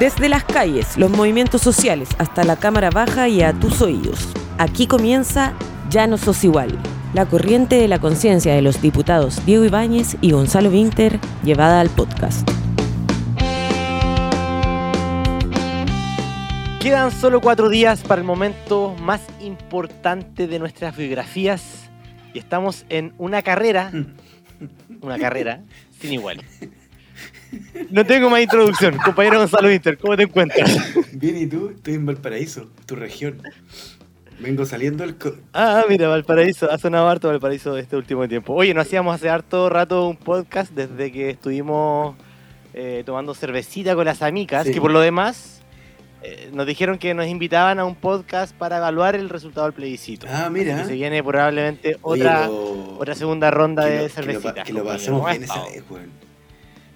Desde las calles, los movimientos sociales, hasta la Cámara Baja y a tus oídos. Aquí comienza Ya no sos igual. La corriente de la conciencia de los diputados Diego Ibáñez y Gonzalo Winter llevada al podcast. Quedan solo cuatro días para el momento más importante de nuestras biografías y estamos en una carrera, una carrera sin igual. No tengo más introducción, compañero Gonzalo Inter, ¿cómo te encuentras? Bien, ¿y tú? Estoy en Valparaíso, tu región. Vengo saliendo del... Ah, mira, Valparaíso, ha sonado harto Valparaíso este último tiempo. Oye, nos hacíamos hace harto rato un podcast desde que estuvimos eh, tomando cervecita con las amigas, que por lo demás eh, nos dijeron que nos invitaban a un podcast para evaluar el resultado del plebiscito. Ah, mira. Se viene probablemente otra, otra segunda ronda de cervecita. Que lo, pasemos bien esa vez, weón.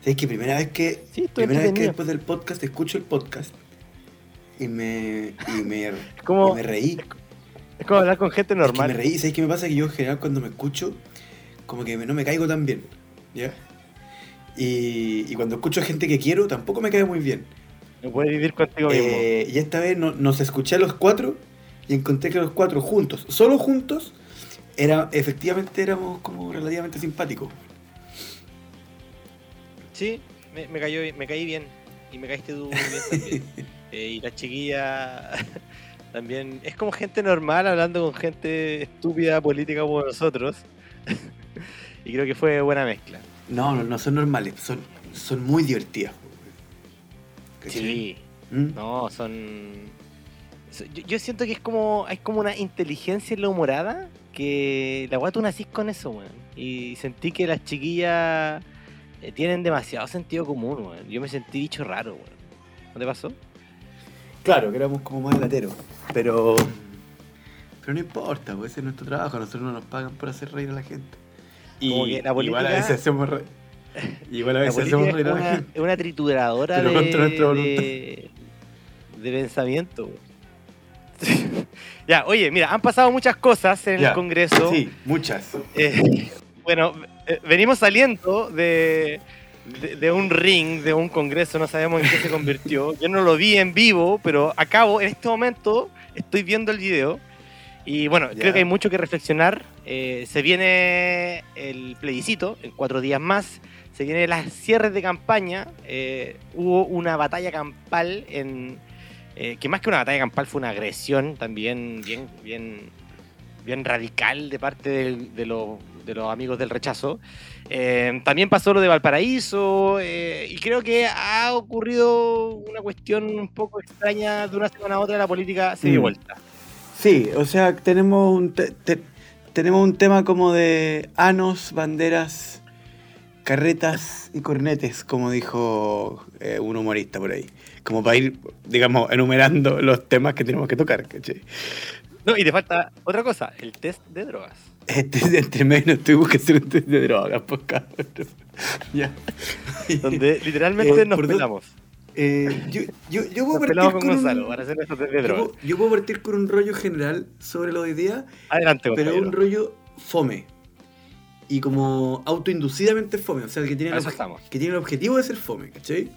¿Sabes que primera vez que, primera vez que después del podcast escucho el podcast y me, y me, me reí? Es como hablar con gente normal. me reí. ¿Sabes qué me pasa? Que yo en general cuando me escucho, como que no me caigo tan bien. ¿Ya? Y, y cuando escucho a gente que quiero, tampoco me cae muy bien. No puedes vivir contigo mismo. Eh, y esta vez nos escuché a los cuatro y encontré que los cuatro juntos, solo juntos, era, efectivamente éramos como relativamente simpáticos. Sí, me, cayó, me caí bien. Y me caíste tú bien también. Eh, y la chiquilla también. Es como gente normal hablando con gente estúpida política como nosotros. y creo que fue buena mezcla. No, no, no son normales, son, son muy divertidas. Sí. ¿Mm? No, son. Yo, siento que es como. Hay como una inteligencia en la humorada que la guata tú nacís con eso, weón. Y sentí que las chiquillas eh, tienen demasiado sentido común, weón. Yo me sentí dicho raro, weón. ¿No te pasó? Claro, que éramos como más lateros. Pero. Pero no importa, pues ese es nuestro trabajo. Nosotros no nos pagan por hacer reír a la gente. Y la política... igual a veces hacemos reír. Igual a veces hacemos reír a la gente. Es una trituradora de, de, pensamiento. ya, oye, mira, han pasado muchas cosas en el Congreso. Sí, muchas. Eh, bueno, venimos saliendo de, de, un ring, de un Congreso, no sabemos en qué se convirtió. Yo no lo vi en vivo, pero acabo, en este momento, estoy viendo el video. Y bueno, creo que hay mucho que reflexionar. Eh, se viene el plebiscito en cuatro días más se vienen las cierres de campaña. Eh, hubo una batalla campal en. Eh, que más que una batalla campal fue una agresión también bien, bien, bien radical de parte de, los amigos del rechazo. Eh, también pasó lo de Valparaíso y creo que ha ocurrido una cuestión un poco extraña de una semana a otra, la política se dio mm. vuelta. Sí, o sea, tenemos un, tenemos un tema como de anos, banderas carretas y cornetes, como dijo eh, un humorista por ahí. Como para ir, digamos, enumerando los temas que tenemos que tocar, ¿cachai? No, y te falta otra cosa, el test de drogas. Este, entre medio tuvimos que hacer un test de drogas, pues cabrón. ya. Donde literalmente eh, nos pelamos. Eh, yo, yo, yo, puedo partir con, Gonzalo para hacer test de drogas. Yo, puedo partir con un rollo general sobre lo de día. Adelante, Pero un rollo fome y como autoinducidamente fome, o sea, que tiene, el, que tiene el objetivo de ser fome, ¿cachai?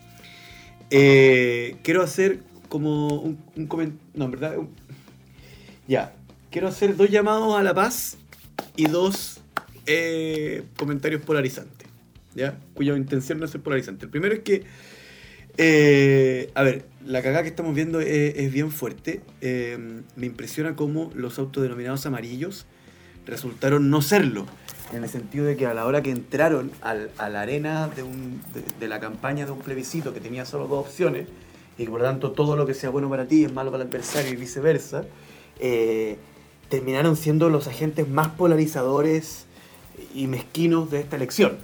Eh, quiero hacer como un, comentario, no, en verdad, ya, quiero hacer dos llamados a la paz y dos eh, comentarios polarizantes, ¿ya? Cuya intención no es ser polarizante. El primero es que, eh, a ver, la cagada que estamos viendo es, bien fuerte. me impresiona cómo los autodenominados amarillos resultaron no serlo en el sentido de que a la hora que entraron a la arena de, un, de, la campaña de un plebiscito que tenía solo dos opciones, y que por lo tanto todo lo que sea bueno para ti es malo para el adversario y viceversa, eh, terminaron siendo los agentes más polarizadores y mezquinos de esta elección.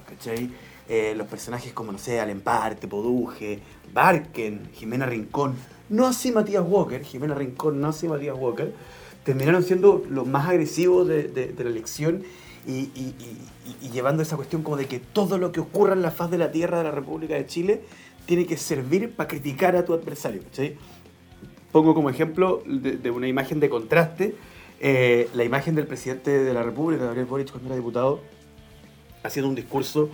Eh, los personajes como, no sé, Alemparte, Poduje, Barken, Jimena Rincón, no así Matías Walker, Jimena Rincón, no así Matías Walker, terminaron siendo los más agresivos de la elección y, llevando esa cuestión como de que todo lo que ocurra en la faz de la tierra de la República de Chile tiene que servir para criticar a tu adversario. Pongo como ejemplo de, una imagen de contraste eh, la imagen del presidente de la República, Gabriel Boric, cuando era diputado, haciendo un discurso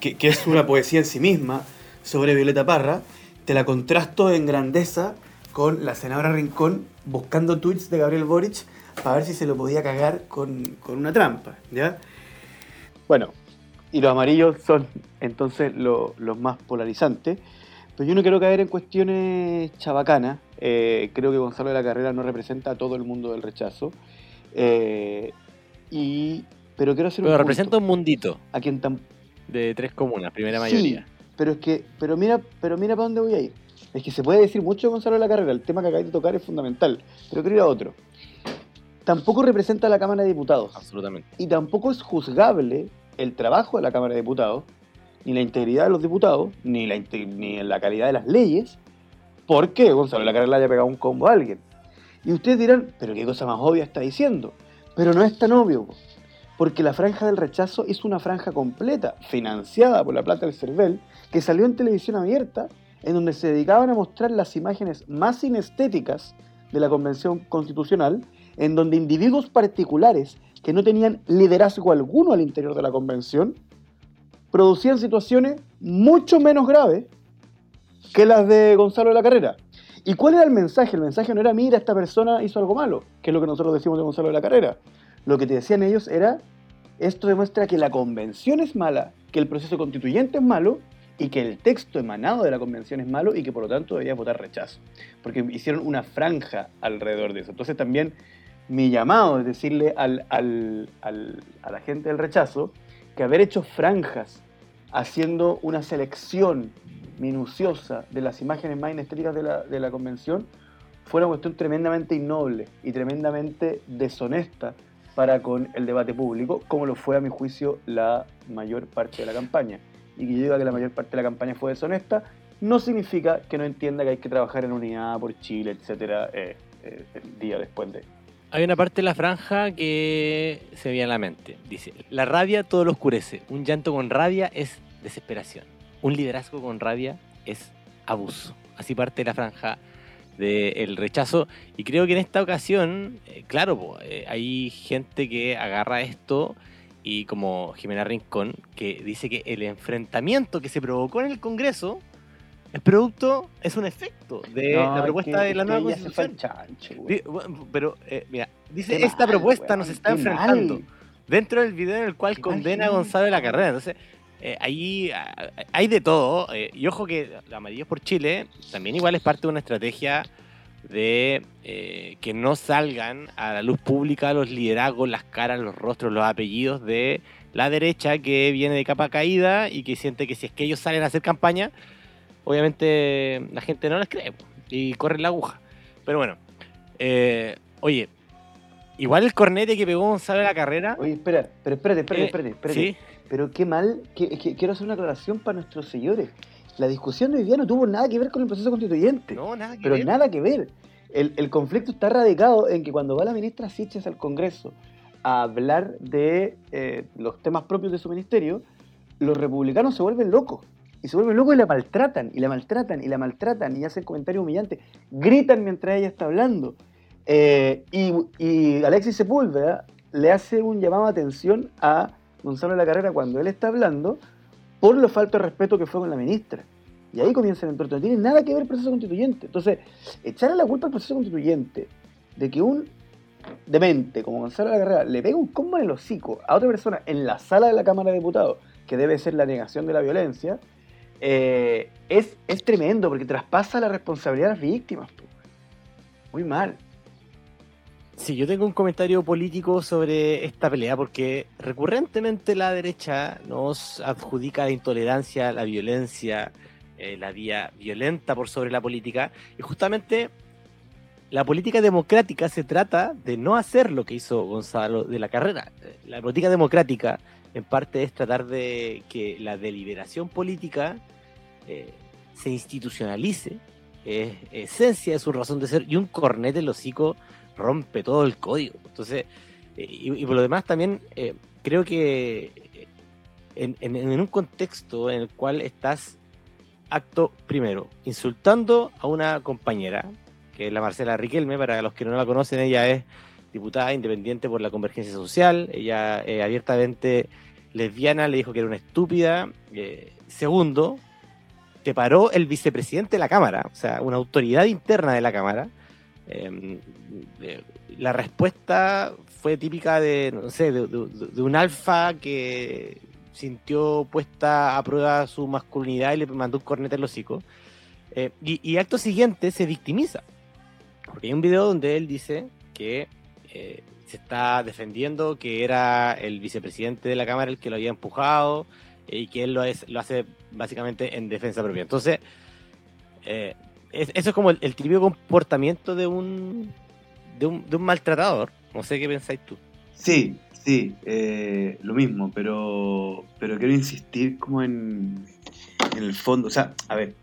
que, es una poesía en sí misma sobre Violeta Parra, te la contrasto en grandeza con la senadora Rincón buscando tweets de Gabriel Boric para ver si se lo podía cagar con, una trampa, ¿ya? Bueno, y los amarillos son entonces los más polarizantes. Pero yo no quiero caer en cuestiones chabacanas. Eh, creo que Gonzalo de la Carrera no representa a todo el mundo del rechazo. Eh, y, pero quiero hacer pero representa un mundito. A quien tan... De tres comunas, primera mayoría. pero es que, pero mira, pero mira para dónde voy a ir. Es que se puede decir mucho de Gonzalo de la Carrera, el tema que acabáis de tocar es fundamental. Pero quiero ir a otro. Tampoco representa a la Cámara de Diputados. Absolutamente. Y tampoco es juzgable el trabajo de la Cámara de Diputados, ni la integridad de los diputados, ni la, ni la calidad de las leyes, porque Gonzalo de la Carrera le haya pegado un combo a alguien. Y ustedes dirán, pero qué cosa más obvia está diciendo. Pero no es tan obvio, porque la franja del rechazo es una franja completa, financiada por la plata del CERVEL, que salió en televisión abierta, en donde se dedicaban a mostrar las imágenes más inestéticas de la Convención Constitucional, en donde individuos particulares que no tenían liderazgo alguno al interior de la Convención, producían situaciones mucho menos graves que las de Gonzalo de la Carrera. ¿Y cuál era el mensaje? El mensaje no era, mira, esta persona hizo algo malo, que es lo que nosotros decimos de Gonzalo de la Carrera. Lo que te decían ellos era, esto demuestra que la convención es mala, que el proceso constituyente es malo y que el texto emanado de la convención es malo y que por lo tanto debería votar rechazo. Porque hicieron una franja alrededor de eso. Entonces también mi llamado es decirle a la gente del rechazo que haber hecho franjas haciendo una selección minuciosa de las imágenes más inestéticas de la, de la convención fue una cuestión tremendamente innoble y tremendamente deshonesta para con el debate público, como lo fue a mi juicio la mayor parte de la campaña. Y que yo diga que la mayor parte de la campaña fue deshonesta, no significa que no entienda que hay que trabajar en unidad por Chile, etcétera, eh, eh, el día después de. Hay una parte de la franja que se me viene a la mente. Dice, la rabia todo lo oscurece. Un llanto con rabia es desesperación un liderazgo con rabia es abuso. Así parte la franja del rechazo. Y creo que en esta ocasión, eh, claro, eh, hay gente que agarra esto y como Jimena Rincón, que dice que el enfrentamiento que se provocó en el Congreso es producto, es un efecto de la propuesta de la nueva constitución. pero, eh, mira, dice, esta propuesta nos está enfrentando dentro del video en el cual condena a Gonzalo de la Carrera. Entonces, eh, ahí hay de todo. Eh, y ojo que la Amarillos por Chile también igual es parte de una estrategia de eh, que no salgan a la luz pública los liderazgos, las caras, los rostros, los apellidos de la derecha que viene de capa caída y que siente que si es que ellos salen a hacer campaña, obviamente la gente no les cree y corre la aguja. Pero bueno, oye, igual el cornete que pegó Gonzalo la carrera. Oye, espera, pero espérate, espérate, espérate. espérate. ¿sí? Pero qué mal, que, quiero hacer una aclaración para nuestros señores. La discusión de hoy día no tuvo nada que ver con el proceso constituyente. No, nada que pero nada que ver. El, conflicto está radicado en que cuando va la ministra Siches al Congreso a hablar de eh, los temas propios de su ministerio, los republicanos se vuelven locos. Y se vuelven locos y la maltratan, y la maltratan, y la maltratan, y hacen comentarios humillantes. Gritan mientras ella está hablando. Eh, y, Alexis Sepúlveda le hace un llamado de atención a Gonzalo de la Carrera cuando él está hablando por lo falta de respeto que fue con la ministra. Y ahí comienza el entorno. No tiene nada que ver el proceso constituyente. Entonces, echarle la culpa al proceso constituyente de que un demente como Gonzalo de la Carrera le pega un combo en el hocico a otra persona en la sala de la Cámara de Diputados, que debe ser la negación de la violencia, eh, es, es tremendo porque traspasa la responsabilidad a las víctimas. Muy mal. Sí, yo tengo un comentario político sobre esta pelea porque recurrentemente la derecha nos adjudica la intolerancia, la violencia, eh, la vía violenta por sobre la política y justamente la política democrática se trata de no hacer lo que hizo Gonzalo de la Carrera. La política democrática en parte es tratar de que la deliberación política eh, se institucionalice, es esencia de su razón de ser y un cornet del hocico rompe todo el código. Entonces, eh, y, por lo demás también eh, creo que en, un contexto en el cual estás acto primero, insultando a una compañera, que es la Marcela Riquelme, para los que no la conocen, ella es diputada independiente por la convergencia social, ella abiertamente lesbiana, le dijo que era una estúpida. segundo, te paró el vicepresidente de la Cámara, o sea, una autoridad interna de la Cámara. Em, la respuesta fue típica de, no sé, de, un alfa que sintió puesta a prueba su masculinidad y le mandó un cornete al hocico. Eh, y, acto siguiente se victimiza. Porque hay un video donde él dice que eh, se está defendiendo que era el vicepresidente de la Cámara el que lo había empujado eh, y que él lo, es, lo hace básicamente en defensa propia. Entonces, eso es como el, el típico comportamiento de un, de un, de un maltratador. No sé qué pensáis tú. Sí, sí, eh, lo mismo, pero, pero quiero insistir como en, en el fondo. O sea, a ver,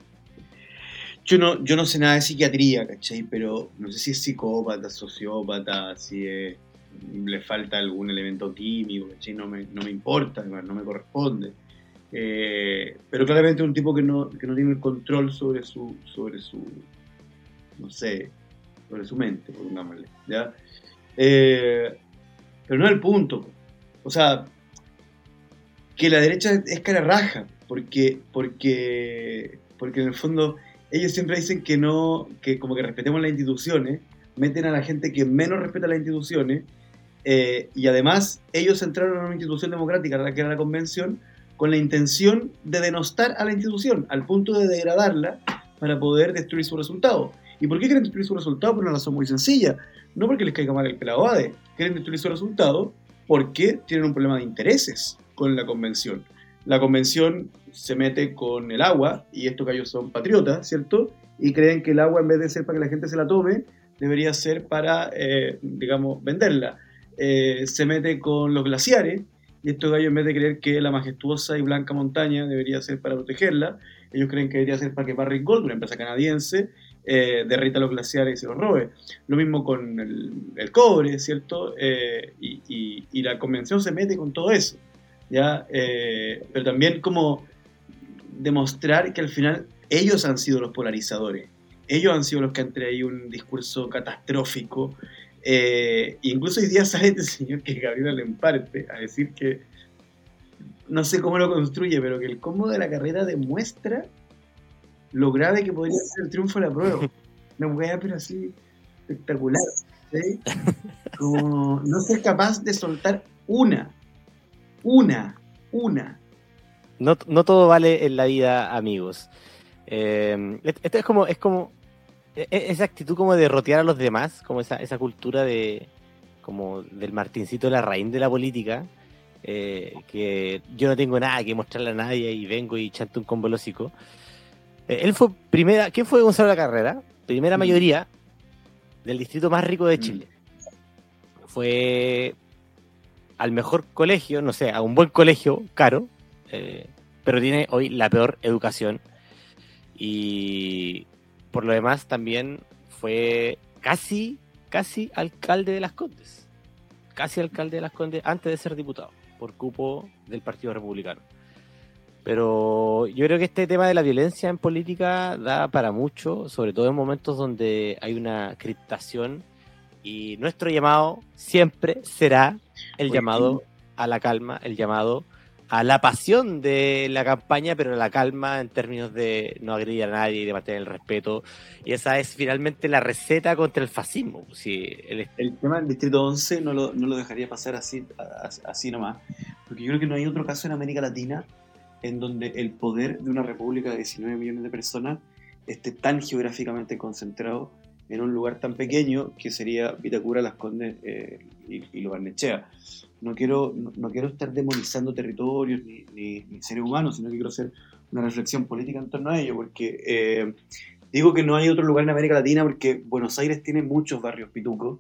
yo no, yo no sé nada de psiquiatría, ¿cachai? Pero no sé si es psicópata, sociópata, si le falta algún elemento químico, ¿cachai? No me, no me importa, no me corresponde. Eh, pero claramente es un tipo que no, que no tiene el control sobre su, sobre su, no sé, sobre su mente, pongámosle, ¿ya? Eh, pero no es el punto. O sea, que la derecha es cara raja, porque, porque, porque en el fondo ellos siempre dicen que no, que como que respetemos las instituciones, meten a la gente que menos respeta las instituciones, eh, y además ellos entraron a una institución democrática, que era la convención, con la intención de denostar a la institución, al punto de degradarla para poder destruir su resultado. ¿Y por qué quieren destruir su resultado? Por una razón muy sencilla. No porque les caiga mal el pelado ADE. Quieren destruir su resultado porque tienen un problema de intereses con la convención. La convención se mete con el agua, y estos gallos son patriotas, ¿cierto? Y creen que el agua, en vez de ser para que la gente se la tome, debería ser para, eh, digamos, venderla. Eh, se mete con los glaciares, y estos gallos, en vez de creer que la majestuosa y blanca montaña debería ser para protegerla, ellos creen que debería ser para que Barrick Gold, una empresa canadiense, eh, derrita los glaciares y se los robe. Lo mismo con el, cobre, ¿cierto? Eh, y, la convención se mete con todo eso, ¿ya? Eh, pero también como demostrar que al final ellos han sido los polarizadores, ellos han sido los que han traído un discurso catastrófico. incluso hoy día sale este señor que es Gabriel Emparte a decir que no sé cómo lo construye, pero que el combo de la carrera demuestra lo grave que podría ser el triunfo de la prueba. Una weá, pero así espectacular. Como no ser capaz de soltar una, una, una. No, no todo vale en la vida, amigos. Eh, esto es como, es como e, e, esa actitud como de rotear a los demás, como esa, esa cultura de como del Martincito de la raíz de la política, eh, que yo no tengo nada que mostrarle a nadie y vengo y chanto un combo lógico. Eh, él fue primera. ¿Quién fue Gonzalo de la Carrera? Primera mm. mayoría del distrito más rico de mm. Chile. Fue al mejor colegio, no sé, a un buen colegio caro, eh, pero tiene hoy la peor educación. Y por lo demás también fue casi, casi alcalde de las Condes. Casi alcalde de las Condes antes de ser diputado por cupo del Partido Republicano. Pero yo creo que este tema de la violencia en política da para mucho, sobre todo en momentos donde hay una criptación y nuestro llamado siempre será el llamado a la calma, el llamado a la pasión de la campaña, pero a la calma en términos de no agredir a nadie y de mantener el respeto. Y esa es finalmente la receta contra el fascismo. el... tema del Distrito 11 no lo, no lo dejaría pasar así, así nomás, porque yo creo que no hay otro caso en América Latina en donde el poder de una república de 19 millones de personas esté tan geográficamente concentrado en un lugar tan pequeño que sería Vitacura, Las Condes eh, y, y Lo Barnechea. No quiero, no, quiero estar demonizando territorios ni, ni, seres humanos, sino que quiero hacer una reflexión política en torno a ello, porque eh, digo que no hay otro lugar en América Latina porque Buenos Aires tiene muchos barrios pitucos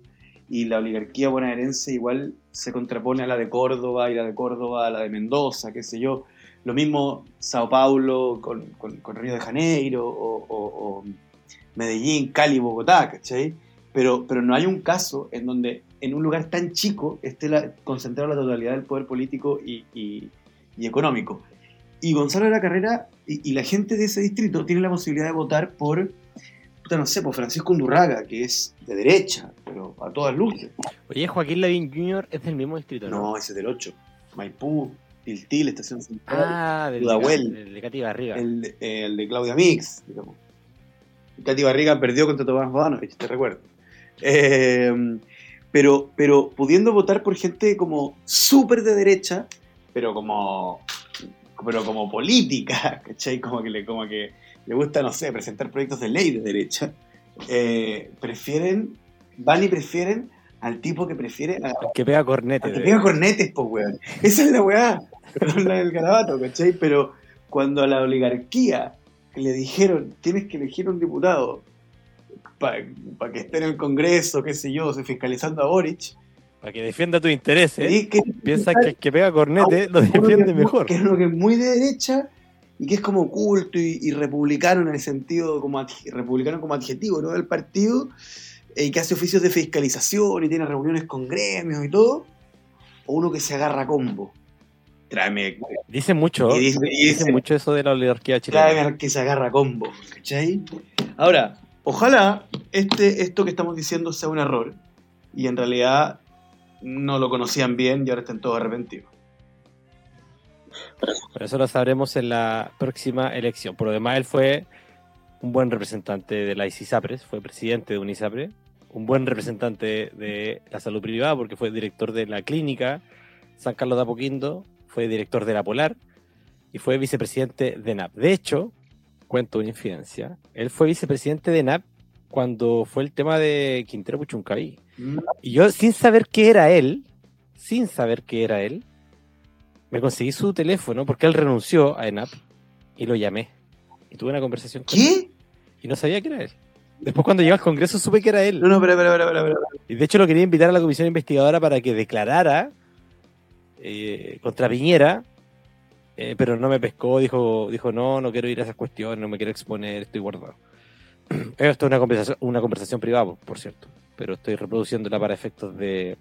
y la oligarquía bonaerense igual se contrapone a la de Córdoba y la de Córdoba a la de Mendoza, qué sé yo. Lo mismo Sao Paulo con, con, Río de Janeiro o, Medellín, Cali, Bogotá, ¿cachai? Pero, pero no hay un caso en donde en un lugar tan chico esté la, concentrado la totalidad del poder político y, y, económico. Y Gonzalo de la Carrera y, la gente de ese distrito tiene la posibilidad de votar por, no sé, por Francisco Undurraga, que es de derecha, pero a todas luces. Oye, Joaquín Lavín Jr. es del mismo distrito, ¿no? No, ese es del 8. Maipú, Tiltil, Estación Central, ah, del, de Katy Barriga. El, el, de Claudia Mix, digamos. Katy Barriga perdió contra Tomás Bodanovich, te recuerdo. Eh, pero, pero pudiendo votar por gente como súper de derecha, pero como, pero como política, ¿cachai? Como que, le, como que le gusta, no sé, presentar proyectos de ley de derecha, eh, prefieren, van y prefieren al tipo que prefiere. que pega cornetes. que pega cornetes, pues, weón. Esa es la weá. Perdón la del garabato, ¿cachai? Pero cuando a la oligarquía le dijeron, tienes que elegir un diputado para que esté en el Congreso, qué sé yo, fiscalizando a Boric. Para que defienda tus intereses. Que, Piensa que el que pega cornete lo defiende mejor. Que es lo que es muy de derecha y que es como oculto y, republicano en el sentido, como republicano como adjetivo, ¿no? Del partido, eh, y que hace oficios de fiscalización y tiene reuniones con gremios y todo. O uno que se agarra a combo. Tráeme. Dice mucho. Y dice, mucho eso de la oligarquía chilena. Tráeme que se agarra combo. ¿Cachai? Ahora, Ojalá este, esto que estamos diciendo sea un error y en realidad no lo conocían bien y ahora están todos arrepentidos. Por eso lo sabremos en la próxima elección. Por lo demás, él fue un buen representante de la ICISAPRES, fue presidente de UNISAPRE, un buen representante de la salud privada porque fue director de la clínica San Carlos de Apoquindo, fue director de la Polar y fue vicepresidente de NAP. De hecho, cuento una infidencia. Él fue vicepresidente de NAP cuando fue el tema de Quintero Puchuncaví. Mm. Y yo, sin saber qué era él, sin saber qué era él, me conseguí su teléfono porque él renunció a ENAP y lo llamé. Y tuve una conversación con ¿Qué? Y no sabía que era él. Después cuando llegó al Congreso supe que era él. No, no, espera, espera, espera, espera. Y de hecho lo quería invitar a la comisión investigadora para que declarara eh, contra Piñera eh, pero no me pescó, dijo, dijo, no, no quiero ir a esas cuestiones, no me quiero exponer, estoy guardado. Esto es una conversación, una conversación privada, por cierto, pero estoy reproduciéndola para efectos de,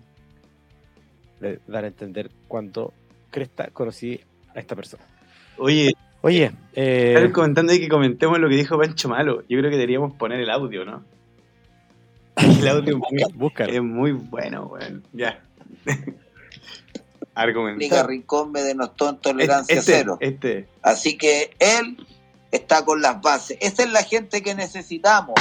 dar a entender cuánto cresta conocí a esta persona. Oye, Oye, eh, comentando ahí que comentemos lo que dijo Pancho Malo. Yo creo que deberíamos poner el audio, ¿no? El audio es muy, es muy bueno, bueno. Ya. Argumentar. Rincón me denostó en tolerancia este, cero. Este. Así que él está con las bases. Esa es la gente que necesitamos.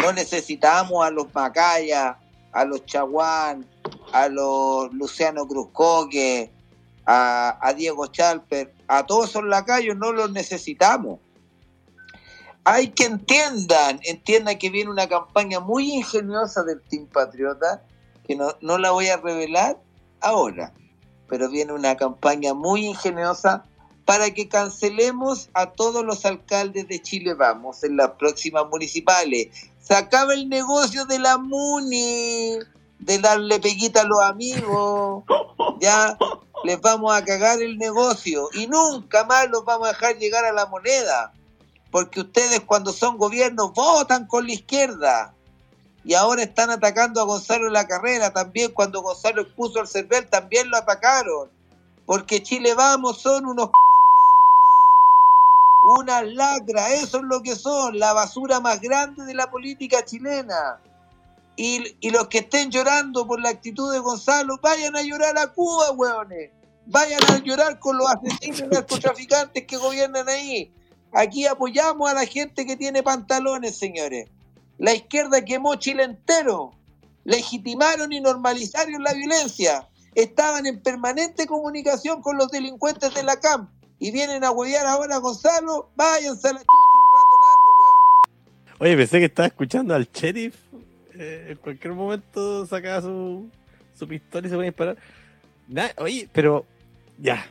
No necesitamos a los Macaya, a los Chaguán, a los Luciano Cruzcoque, a, a Diego Chalper, a todos esos lacayos no los necesitamos. Hay que entiendan, entiendan que viene una campaña muy ingeniosa del Team Patriota, que no, no la voy a revelar ahora pero viene una campaña muy ingeniosa para que cancelemos a todos los alcaldes de Chile Vamos en las próximas municipales. Se acaba el negocio de la MUNI, de darle peguita a los amigos. Ya les vamos a cagar el negocio y nunca más los vamos a dejar llegar a la moneda. Porque ustedes cuando son gobiernos votan con la izquierda y ahora están atacando a Gonzalo en la carrera también. Cuando Gonzalo expuso al CERVEL también lo atacaron. Porque Chile Vamos son unos una lacra, eso es lo que son, la basura más grande de la política chilena. Y, y, los que estén llorando por la actitud de Gonzalo, vayan a llorar a Cuba, hueones. Vayan a llorar con los asesinos narcotraficantes que gobiernan ahí. Aquí apoyamos a la gente que tiene pantalones, señores. La izquierda quemó Chile entero. Legitimaron y normalizaron la violencia. Estaban en permanente comunicación con los delincuentes de la CAM. Y vienen a huevear ahora a Gonzalo. Váyanse a la chucha un rato largo, weón. Oye, pensé que estaba escuchando al sheriff. Eh, en cualquier momento sacaba su, su pistola y se ponía a disparar. oye, pero ya.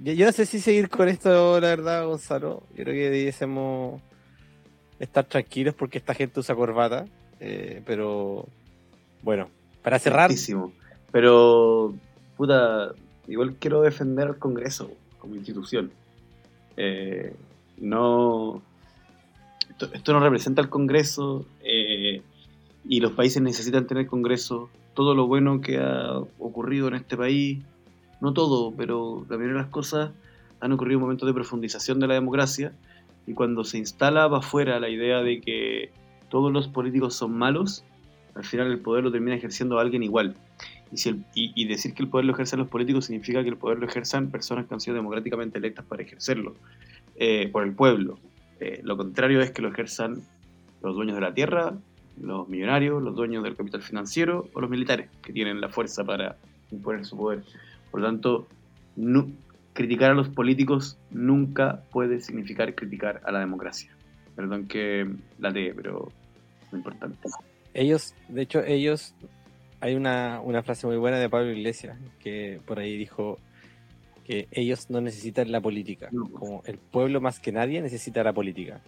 Yo no sé si seguir con esto, la verdad, Gonzalo. Yo creo que debiésemos estar tranquilos porque esta gente usa corbata. Eh, pero bueno, para cerrar. Pero, puta, igual quiero defender al Congreso como institución. Eh, no. Esto, no representa al Congreso eh, y los países necesitan tener Congreso. Todo lo bueno que ha ocurrido en este país, no todo, pero la mayoría de las cosas han ocurrido momentos de profundización de la democracia y cuando se instala para afuera la idea de que todos los políticos son malos, Al final el poder lo termina ejerciendo alguien igual. Y, si y, decir que el poder lo ejercen los políticos significa que el poder lo ejerzan personas que han sido democráticamente electas para ejercerlo, eh, por el pueblo. Eh, lo contrario es que lo ejerzan los dueños de la tierra, los millonarios, los dueños del capital financiero o los militares, que tienen la fuerza para imponer su poder. Por lo tanto, criticar a los políticos nunca puede significar criticar a la democracia. Perdón que la dé, pero es importante. Ellos, de hecho, ellos, hay una, una frase muy buena de Pablo Iglesias, que por ahí dijo que ellos no necesitan la política, como el pueblo más que nadie necesita la política,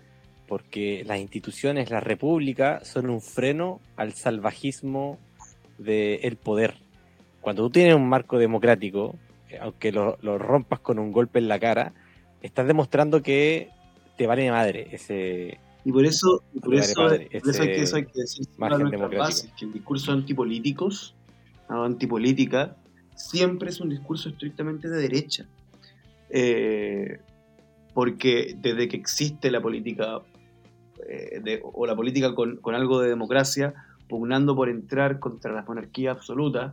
porque las instituciones, la república, son un freno al salvajismo del poder. Cuando tú tienes un marco democrático, aunque lo, rompas con un golpe en la cara, estás demostrando que te vale madre ese. Y por eso, por eso, hay que, decir que el discurso antipolíticos, antipolítica, siempre es un discurso estrictamente de derecha. Eh, porque desde que existe la política eh, o la política con, con, algo de democracia, pugnando por entrar contra la monarquía absoluta,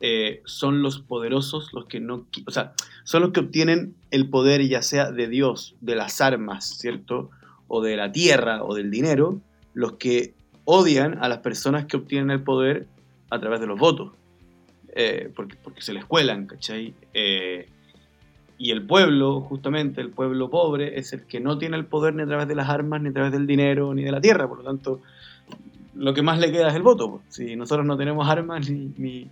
eh, son los poderosos los que no, o sea, son los que obtienen el poder ya sea de Dios, de las armas, ¿cierto? O de la tierra o del dinero, los que odian a las personas que obtienen el poder a través de los votos, eh, porque, se les cuelan, ¿cachai? Eh, y el pueblo, justamente, el pueblo pobre, es el que no tiene el poder ni a través de las armas, ni a través del dinero, ni de la tierra. Por lo tanto, lo que más le queda es el voto. Si nosotros no tenemos armas ni,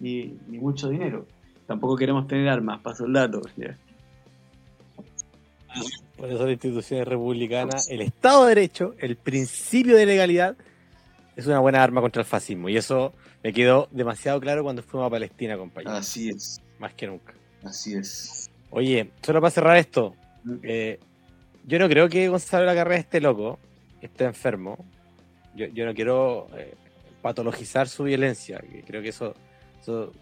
mucho dinero. Tampoco queremos tener armas para soldados. Por eso las instituciones republicanas, el Estado de Derecho, el principio de legalidad, es una buena arma contra el fascismo. Y eso me quedó demasiado claro cuando fuimos a Palestina, compañero. Así es. Más que nunca. Así es. Oye, solo para cerrar esto, mm. eh, yo no creo que Gonzalo la carrera esté loco, esté enfermo. Yo, no quiero eh, patologizar su violencia, creo que eso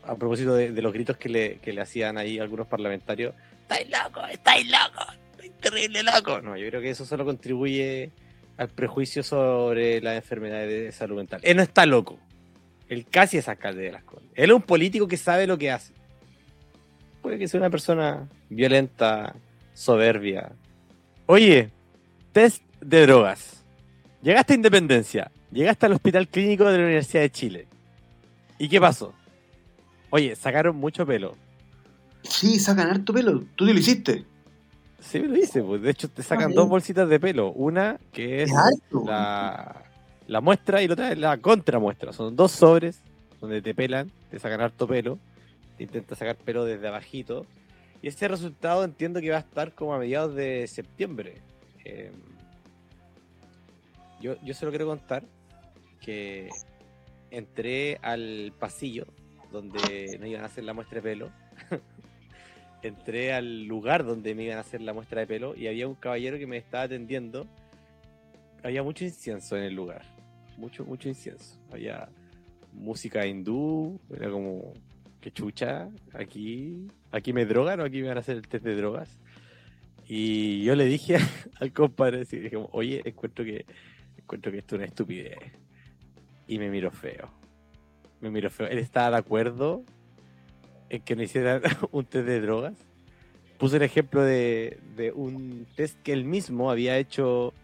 a propósito de, los gritos que le, hacían ahí algunos parlamentarios, ¡estáis locos! ¡estáis locos! ¡estáis terrible loco! No, yo creo que eso solo contribuye al prejuicio sobre las enfermedades de salud mental. Él no está loco. Él casi es alcalde de las Condes. Él es un político que sabe lo que hace. Puede que sea una persona violenta, soberbia. Oye, test de drogas. Llegaste a Independencia. Llegaste al Hospital Clínico de la Universidad de Chile. ¿Y qué pasó? Oye, sacaron mucho pelo. Sí, sacan harto pelo. ¿Tú te lo hiciste? Sí, me lo hice. Pues. De hecho, te sacan dos bolsitas de pelo. Una que es la, la, muestra y la otra es la contramuestra. Son dos sobres donde te pelan, te sacan harto pelo. Te intentas sacar pelo desde abajito. Y este resultado entiendo que va a estar como a mediados de septiembre. Em, yo, yo solo quiero contar que entré al pasillo donde me iban a hacer la muestra de pelo. Entré al lugar donde me iban a hacer la muestra de pelo y había un caballero que me estaba atendiendo. Había mucho incienso en el lugar. Mucho, mucho incienso. Había música hindú. Era como, que chucha, aquí, aquí me drogan o aquí me van a hacer el test de drogas. Y yo le dije al compadre, dije, oye, encuentro que, encuentro que esto es una estupidez. Y me miró feo me miró feo. Él estaba de acuerdo en que no hiciera un test de drogas. Puse el ejemplo de, un test que él mismo había hecho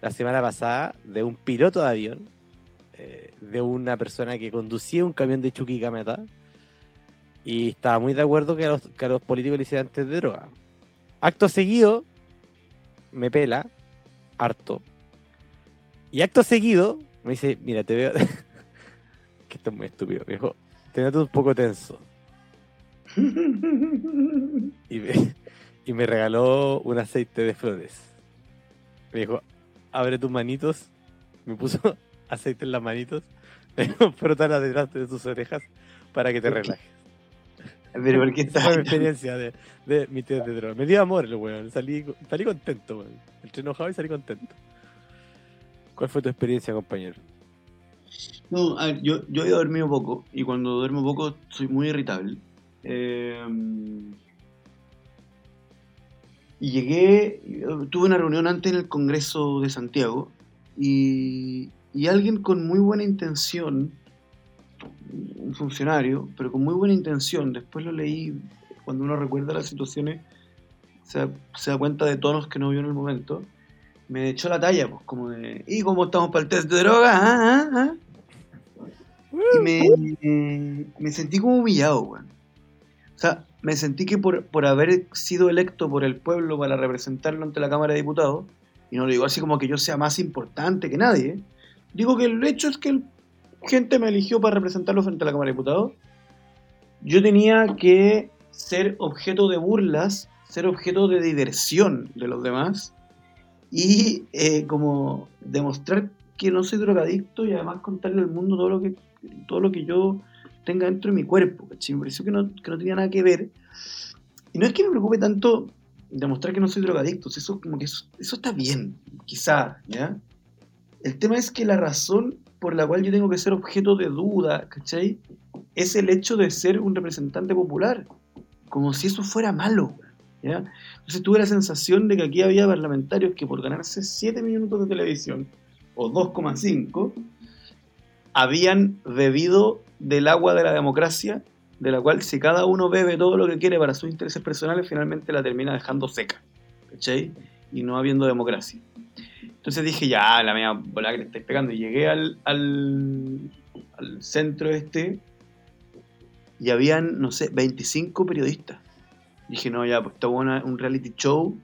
la semana pasada de un piloto de avión, eh, de una persona que conducía un camión de Chuquicamata y estaba muy de acuerdo que a, los, que a los políticos le hicieran test de droga. Acto seguido, me pela, harto. Y acto seguido, me dice, mira, te veo, esto es muy estúpido. Dijo, tenés un poco tenso. y, me, y me regaló un aceite de flores. Me dijo, abre tus manitos. Me puso aceite en las manitos. Me dijo, frotala detrás de tus orejas para que te relajes. Pero ¿por qué está? Fue mi experiencia de, de mi test de droga. Me dio amor el weón. Salí, salí contento, weón. Entré enojado y salí contento. ¿Cuál fue tu experiencia, compañero? No, yo, yo he dormido poco y cuando duermo poco soy muy irritable. Eh, y llegué, tuve una reunión antes en el Congreso de Santiago y, y alguien con muy buena intención, un funcionario, pero con muy buena intención, después lo leí cuando uno recuerda las situaciones, se, da cuenta de tonos que no vio en el momento, me echó la talla, pues como de, ¿y cómo estamos para el test de droga? ¿Ah, ah, ah? Y me, me, sentí como humillado, weón. O sea, me sentí que por, por haber sido electo por el pueblo para representarlo ante la Cámara de Diputados, y no lo digo así como que yo sea más importante que nadie, digo que el hecho es que el gente me eligió para representarlo frente a la Cámara de Diputados, yo tenía que ser objeto de burlas, ser objeto de diversión de los demás y eh, como demostrar que no soy drogadicto y además contarle al mundo todo lo que, todo lo que yo tenga dentro de mi cuerpo. Me pareció que no, que no tenía nada que ver. Y no es que me preocupe tanto demostrar que no soy drogadicto, eso, como que eso, eso está bien, quizá, ¿ya? El tema es que la razón por la cual yo tengo que ser objeto de duda, ¿cachai? Es el hecho de ser un representante popular. Como si eso fuera malo, ¿ya? Entonces tuve la sensación de que aquí había parlamentarios que por ganarse 7 minutos de televisión, o 2,5, habían bebido del agua de la democracia, de la cual si cada uno bebe todo lo que quiere para sus intereses personales, finalmente la termina dejando seca, ¿cachai? Y no habiendo democracia. Entonces dije, ya, la media bola que le estáis pegando. Y llegué al, al, centro este y habían, no sé, 25 periodistas. Dije, no, ya, pues está bueno un reality show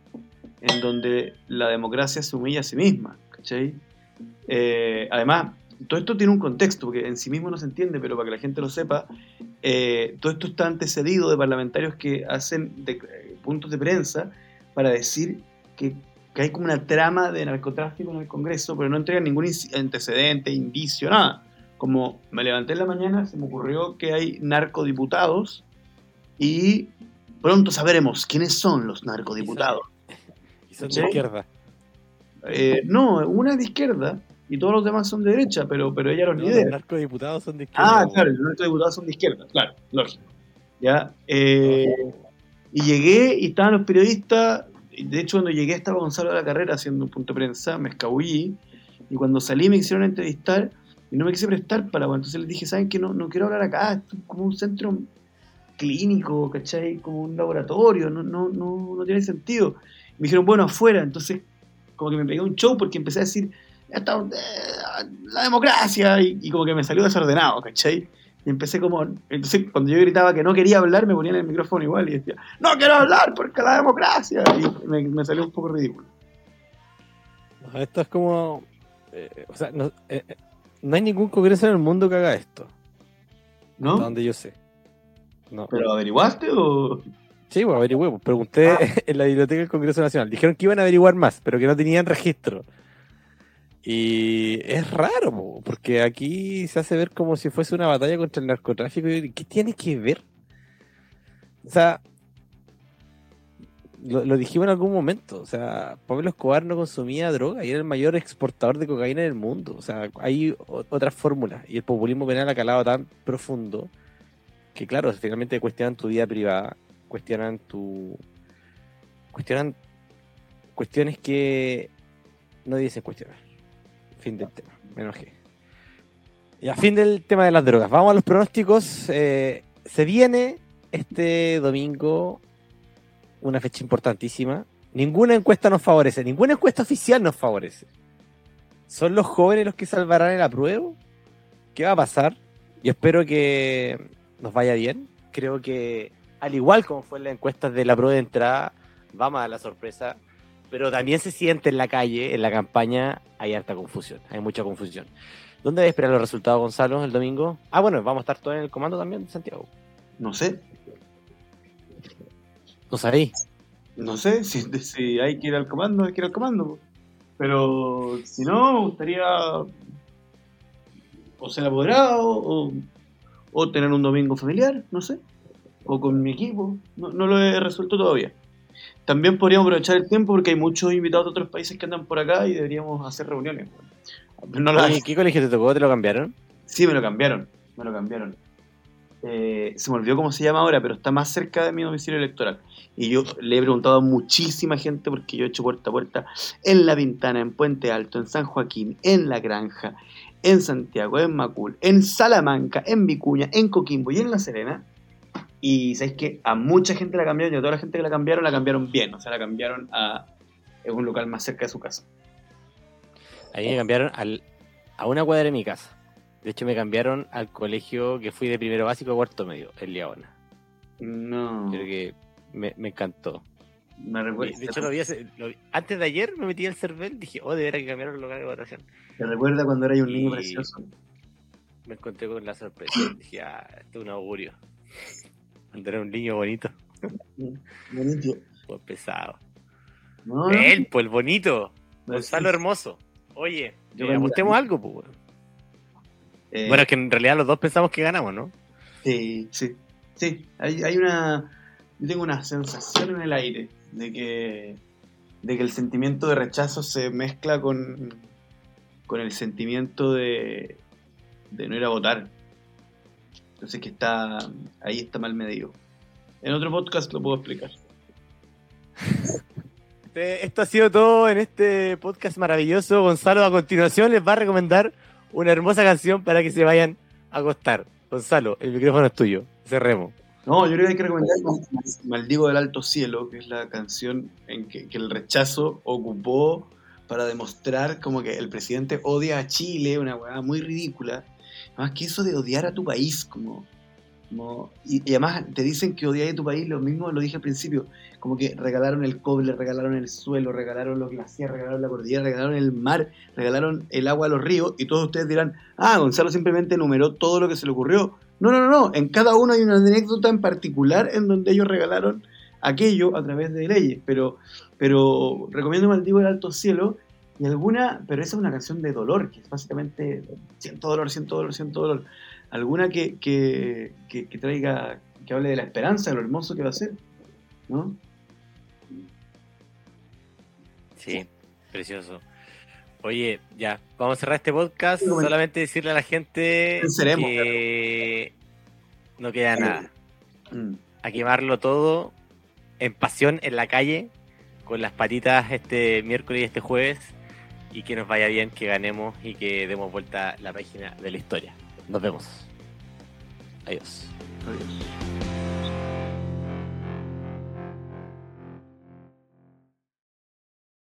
en donde la democracia se humilla a sí misma, ¿cachai? Eh, además, todo esto tiene un contexto, porque en sí mismo no se entiende, pero para que la gente lo sepa, eh, todo esto está antecedido de parlamentarios que hacen eh, puntos de prensa para decir que que hay como una trama de narcotráfico en el Congreso, pero no entregan ningún antecedente, indicio, nada. Como me levanté en la mañana, se me ocurrió que hay narcodiputados y pronto sabremos quiénes son los narcodiputados. ¿Y son de izquierda? Eh, no, una de izquierda y todos los demás son de derecha, pero, pero ella no, ni idea. Los narcodiputados son de izquierda. Ah, claro, los narcodiputados son de izquierda, claro, lógico. ¿Ya? Eh, y llegué y estaban los periodistas de hecho, cuando llegué estaba Gonzalo de la Carrera haciendo un punto de prensa, me escabullí, y cuando salí me hicieron entrevistar y no me quise prestar para, entonces les dije, ¿saben qué? No, no quiero hablar acá, esto es como un centro clínico, ¿cachai? Como un laboratorio, no, no, no, no tiene sentido. me dijeron, bueno, afuera, entonces como que me pegué un show porque empecé a decir, eh, la democracia, y, y como que me salió desordenado, ¿cachai? Y empecé como. Entonces, cuando yo gritaba que no quería hablar, me ponían el micrófono igual y decía, ¡No quiero hablar porque la democracia! Y me, salió un poco ridículo. esto es como. Eh, o sea, no, eh, eh, no, hay ningún congreso en el mundo que haga esto. ¿No? donde yo sé. No. ¿Pero averiguaste o.? Sí, bueno, averigué. Pues, pregunté ah. en la biblioteca del Congreso Nacional. Dijeron que iban a averiguar más, pero que no tenían registro. Y es raro, porque aquí se hace ver como si fuese una batalla contra el narcotráfico. ¿Qué tiene que ver? O sea, lo, dijimos en algún momento. O sea, Pablo Escobar no consumía droga y era el mayor exportador de cocaína del mundo. O sea, hay otras fórmulas. Y el populismo penal ha calado tan profundo que, claro, finalmente cuestionan tu vida privada, cuestionan tu. cuestionan cuestiones que no dicen cuestionar. Fin del tema. Me enojé. Y a fin del tema de las drogas. Vamos a los pronósticos. Eh, se viene este domingo una fecha importantísima. Ninguna encuesta nos favorece, ninguna encuesta oficial nos favorece. ¿Son los jóvenes los que salvarán el apruebo? ¿Qué va a pasar? Yo espero que nos vaya bien. Creo que, al igual como fue en la encuesta de la prueba de entrada, vamos a la sorpresa pero también se siente en la calle, en la campaña, hay harta confusión, hay mucha confusión. ¿Dónde debe esperar los resultados, Gonzalo, el domingo? Ah, bueno, vamos a estar todos en el comando también, Santiago. No sé. ¿No sabéis? No sé, si, hay que ir al comando, hay que ir al comando. Pero si no, me gustaría o ser apoderado o, o tener un domingo familiar, no sé. O con mi equipo. No, no lo he resuelto todavía. También podríamos aprovechar el tiempo porque hay muchos invitados de otros países que andan por acá y deberíamos hacer reuniones. No ¿Qué colegio te tocó? ¿Te lo cambiaron? Sí, me lo cambiaron. Me lo cambiaron. eh, se me olvidó cómo se llama ahora, pero está más cerca de mi domicilio electoral. Y yo le he preguntado a muchísima gente, porque yo he hecho puerta a puerta en La Pintana, en Puente Alto, en San Joaquín, en La Granja, en Santiago, en Macul, en Salamanca, en Vicuña, en Coquimbo y en La Serena. Y sabéis que a mucha gente la cambiaron y a toda la gente que la cambiaron, la cambiaron bien. O sea, la cambiaron a un local más cerca de su casa. Ahí me cambiaron al, a una cuadra de mi casa. De hecho, me cambiaron al colegio que fui de primero básico a cuarto medio, en Liaona. No. Creo que me, encantó. Me recuerda. De hecho, lo vi, antes de ayer me metí al CERVEL dije, oh, de veras que cambiaron el local de votación. ¿Te recuerda cuando era un niño precioso? Me encontré con la sorpresa. dije, ah, esto es un augurio. Era un niño bonito. Bonito. Pues pesado. No, Él, pues el bonito. Gonzalo Hermoso. Oye, yo apostemos algo, pues. Eh, bueno, es que en realidad los dos pensamos que ganamos, ¿no? Sí, sí. Sí, hay, hay una. Yo tengo una sensación en el aire de que, de que el sentimiento de rechazo se mezcla con, con el sentimiento de, de no ir a votar. Entonces que está ahí está mal medido. En otro podcast lo puedo explicar. Esto ha sido todo en este podcast maravilloso. Gonzalo a continuación les va a recomendar una hermosa canción para que se vayan a acostar. Gonzalo, el micrófono es tuyo. Cerremos. No, yo creo que hay que recomendar Maldigo del Alto Cielo, que es la canción en que, que, el rechazo ocupó para demostrar como que el presidente odia a Chile, una weá muy ridícula. Más que eso de odiar a tu país, como y, además te dicen que odiáis a tu país, lo mismo lo dije al principio, como que regalaron el cobre, regalaron el suelo, regalaron los glaciares, regalaron la cordillera, regalaron el mar, regalaron el agua a los ríos, y todos ustedes dirán, ah, Gonzalo simplemente enumeró todo lo que se le ocurrió. No, no, no, no, en cada uno hay una anécdota en particular en donde ellos regalaron aquello a través de leyes, pero, pero recomiendo Maldivo el Alto Cielo y alguna, pero esa es una canción de dolor, que es básicamente siento dolor, siento dolor, siento dolor alguna que, que, que, traiga, que hable de la esperanza, de lo hermoso que va a ser, ¿no? Sí, precioso. Oye, ya, vamos a cerrar este podcast. Solamente decirle a la gente que no queda nada. Mm. A quemarlo todo en pasión en la calle, con las patitas este miércoles y este jueves. Y que nos vaya bien, que ganemos y que demos vuelta la página de la historia. Nos vemos. Adiós. Adiós.